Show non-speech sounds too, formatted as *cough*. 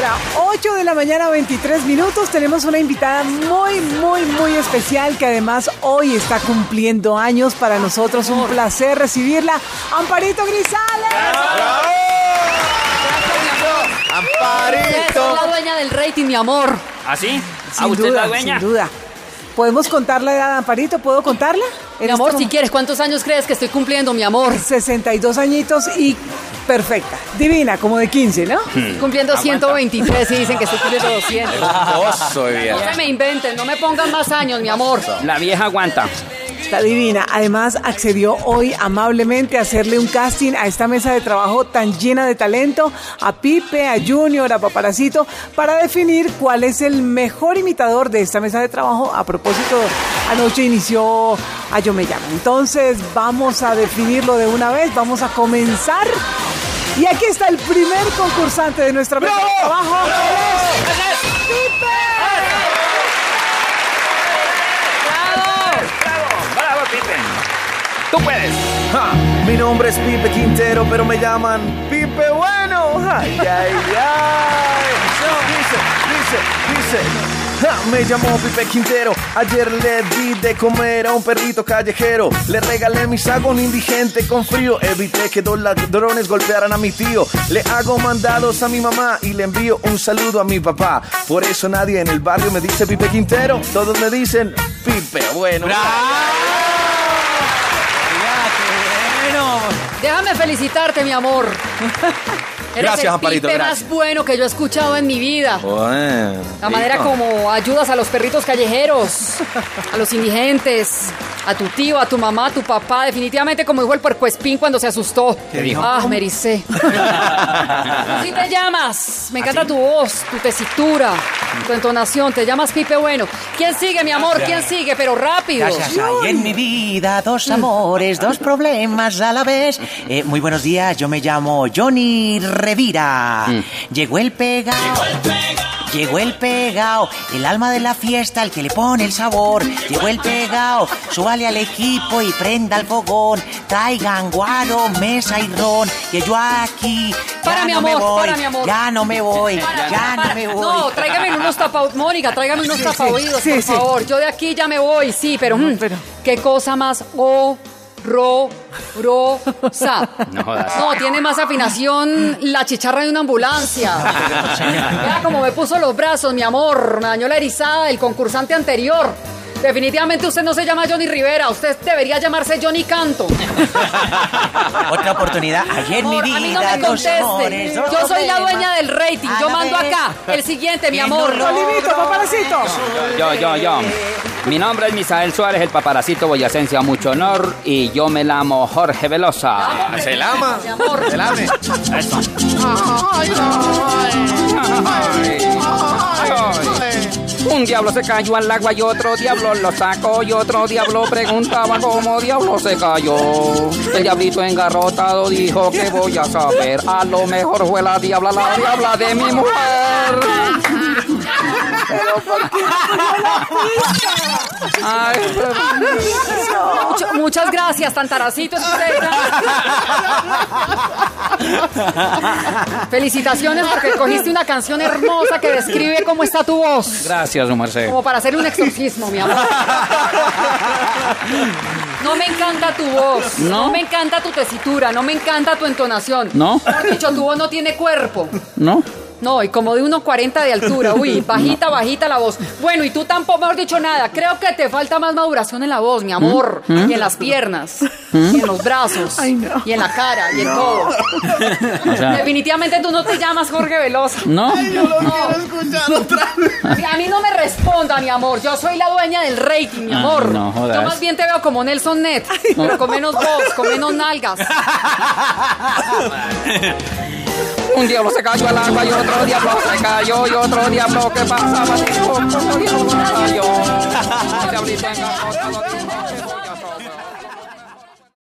hora, 8 de la mañana, 23 minutos. Tenemos una invitada muy, muy, muy especial que además hoy está cumpliendo años para nosotros. Un placer recibirla. Amparito Grisales. Amparito. Soy la dueña del rating, mi amor. ¿Así? Sin ¿A usted duda, la dueña? sin duda. ¿Podemos contar la edad de Amparito? ¿Puedo contarla? Mi amor, este si quieres, ¿cuántos años crees que estoy cumpliendo, mi amor? 62 añitos y perfecta. Divina, como de 15, ¿no? Estoy cumpliendo 123 y dicen que estoy cumpliendo 200. Oso, bien. No se me inventen, no me pongan más años, mi amor. La vieja aguanta. Está divina. Además, accedió hoy amablemente a hacerle un casting a esta mesa de trabajo tan llena de talento, a Pipe, a Junior, a Paparacito, para definir cuál es el mejor imitador de esta mesa de trabajo. A propósito, anoche inició a Yo Me Llamo. Entonces, vamos a definirlo de una vez, vamos a comenzar. Y aquí está el primer concursante de nuestra mesa de trabajo. ¡Bravo! ¡Bravo, Pipe! ¡Tú puedes! Ja, mi nombre es Pipe Quintero, pero me llaman Pipe Bueno. Ay, ay, ay. *laughs* Dice, dice, dice. Ja, me llamó Pipe Quintero. Ayer le di de comer a un perrito callejero. Le regalé mi un indigente con frío. Evité que dos ladrones golpearan a mi tío. Le hago mandados a mi mamá y le envío un saludo a mi papá. Por eso nadie en el barrio me dice Pipe Quintero. Todos me dicen Pipe Bueno. Déjame felicitarte, mi amor. *laughs* Eres Gracias, el Pipe gracias. más bueno que yo he escuchado en mi vida. Bueno, La manera como ayudas a los perritos callejeros, a los indigentes, a tu tío, a tu mamá, a tu papá. Definitivamente como dijo el puercoespín cuando se asustó. ¿Qué dijo? Ah, me ericé. *laughs* Así te llamas. Me encanta tu voz, tu tesitura, tu entonación. Te llamas Pipe Bueno. ¿Quién sigue, mi amor? ¿Quién sigue? Pero rápido. Gracias. Hay en mi vida dos amores, dos problemas a la vez. Eh, muy buenos días, yo me llamo Johnny Revira. Llegó el pegao. Llegó el pegao, el alma de la fiesta, el que le pone el sabor. Llegó el pegao, súbale al equipo y prenda el fogón. Traigan guaro, mesa y ron. Que yo aquí ya Para, mi me amor, voy. para, mi amor. Ya no me voy, Para, ya para. no me voy. No, tráigame unos tapaoídos. Mónica, tráigame unos tapaoídos, sí, por sí. favor. Yo de aquí ya me voy, sí, pero, mm, pero- qué cosa más o ro ro sa. No jodas. No, tiene más afinación la chicharra de una ambulancia. Mira cómo me puso los brazos, mi amor. Me dañó la erizada del concursante anterior. Definitivamente usted no se llama Johnny Rivera, usted debería llamarse Johnny Canto. Otra oportunidad. Ayer mi Amor, a mí no vida me conteste. amores, Yo soy la dueña del rating. Yo. Acá. El siguiente, mi amor. Olivito, Paparacito. Yo, yo, yo. Mi nombre es Misael Suárez, el paparacito boyacense a mucho honor, y yo me llamo Jorge Velosa. ¿Se la ama? Mi amor. ¿Se la ame? Eso. Un diablo se cayó al agua y otro diablo lo sacó y otro diablo preguntaba cómo diablo se cayó. El diablito engarrotado dijo que voy a saber. A lo mejor fue la diabla, la diabla de mi mujer. *laughs* Ay, pero- Mucho- muchas gracias, Tantaracito. Felicitaciones porque cogiste una canción hermosa que describe cómo está tu voz. Gracias, su merced. Como para hacer un exorcismo, mi amor. No me encanta tu voz. ¿No? No, me encanta tu tesitura. No me encanta tu entonación. ¿No? Mejor dicho, tu voz no tiene cuerpo. ¿No? No, y como de 1,40 de altura. Uy, *laughs* bajita, bajita la voz. Bueno, y tú tampoco, mejor dicho, nada. Creo que te falta más maduración en la voz, mi amor. Y en las piernas. Y en los brazos. Ay, no. Y en la cara. Y en todo. O sea, Definitivamente tú no te llamas Jorge Velosa. ¿no? A mí no me responda, mi amor. Yo soy la dueña del rating, mi Ah, amor. no jodas. Yo más bien te veo como Nelson Net, pero con menos voz, con menos nalgas. *laughs* Un diablo se cayó al agua y otro diablo se cayó y otro diablo que pasaba otro diablo se cayó.